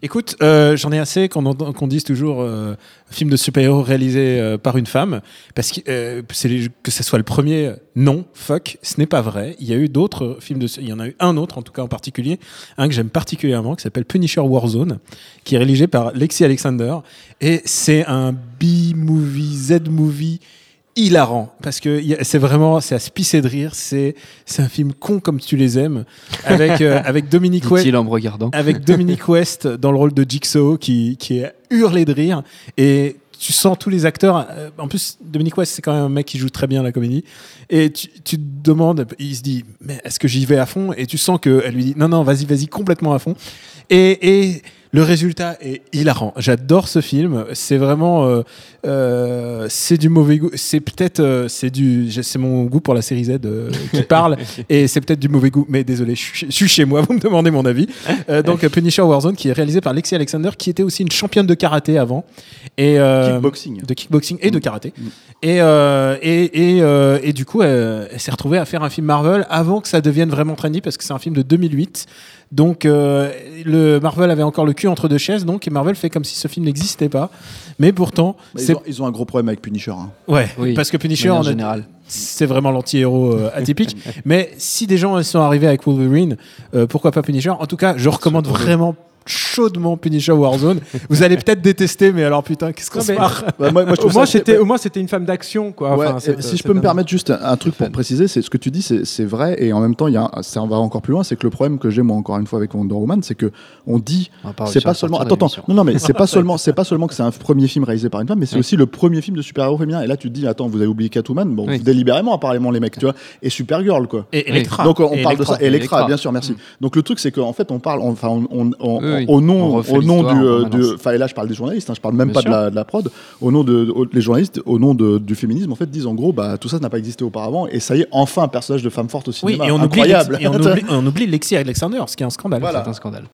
Écoute, euh, j'en ai assez qu'on dise toujours euh, film de super-héros réalisé euh, par une femme, parce que, euh, que ce soit le premier, non, fuck, ce n'est pas vrai. Il y a eu d'autres films de, il y en a eu un autre en tout cas en particulier, un que j'aime particulièrement, qui s'appelle Punisher Warzone, qui est réalisé par Lexi Alexander, et c'est un B-movie, Z-movie hilarant. Parce que c'est vraiment c'est à se pisser de rire. C'est c'est un film con comme tu les aimes. Avec euh, avec Dominique West en me regardant. avec Dominique West dans le rôle de Jigsaw qui, qui est hurlé de rire. Et tu sens tous les acteurs euh, en plus Dominique West c'est quand même un mec qui joue très bien la comédie. Et tu, tu te demandes il se dit mais est-ce que j'y vais à fond? Et tu sens qu'elle lui dit non non vas-y vas-y complètement à fond. Et, et le résultat est hilarant. J'adore ce film. C'est vraiment, euh, euh, c'est du mauvais goût. C'est peut-être, euh, c'est du, c'est mon goût pour la série Z qui parle, et c'est peut-être du mauvais goût. Mais désolé, je suis, chez moi. Vous me demandez mon avis. Donc Punisher Warzone, qui est réalisé par Lexi Alexander, qui était aussi une championne de karaté avant, et Kickboxing. de kickboxing et de Mm. karaté. Et, euh, et, et, euh, et du coup, elle, elle s'est retrouvée à faire un film Marvel avant que ça devienne vraiment trendy parce que c'est un film de 2008. Donc, le Marvel avait encore le cul entre deux chaises, donc, et Marvel fait comme si ce film n'existait pas. Mais pourtant, c'est. ils, ont, ils ont un gros problème avec Punisher. hein. Ouais, Oui, parce que Punisher, en générale. c'est vraiment l'anti-héros euh, atypique. Mais si des gens sont arrivés avec Wolverine, euh, pourquoi pas Punisher? En tout cas, je recommande vraiment chaudement Punisher Warzone. Vous allez peut-être détester, mais alors putain, qu'est-ce qu'on se marre Bah, moi, moi, je Au moins, c'était, une femme d'action, quoi. Ouais, Enfin, si je peux me permettre juste un, un truc pour préciser, c'est ce que tu dis, c'est vrai, et en même temps, il y a un- ça va encore plus loin, c'est que le problème que j'ai moi encore une fois avec Wonder Woman, c'est que on dit, c'est pas seulement, attends, attends, non, non, mais c'est pas seulement, c'est pas seulement que c'est un premier film réalisé par une femme, mais c'est aussi le premier film de super-héros féminin. Et là, tu te dis, attends, vous avez oublié Catwoman, bon, délibérément apparemment les mecs, tu vois, et Supergirl quoi. Et Electra. Donc on parle de ça, Electra, bien sûr, merci. Donc le truc c'est qu'en fait on parle, on- enfin on, au nom, au nom du, euh, enfin et là je parle des journalistes, hein, je parle même Bien pas de la, de la prod, au nom de, au- les journalistes, au nom de- du féminisme en fait disent en gros bah tout ça n'a pas existé auparavant et ça y est enfin un personnage de femme forte au Oui, cinéma, et on, oublie, incroyable. et on oublie, on oublie Lexi Alexander, ce qui est un scandale. Voilà. C'est un scandale.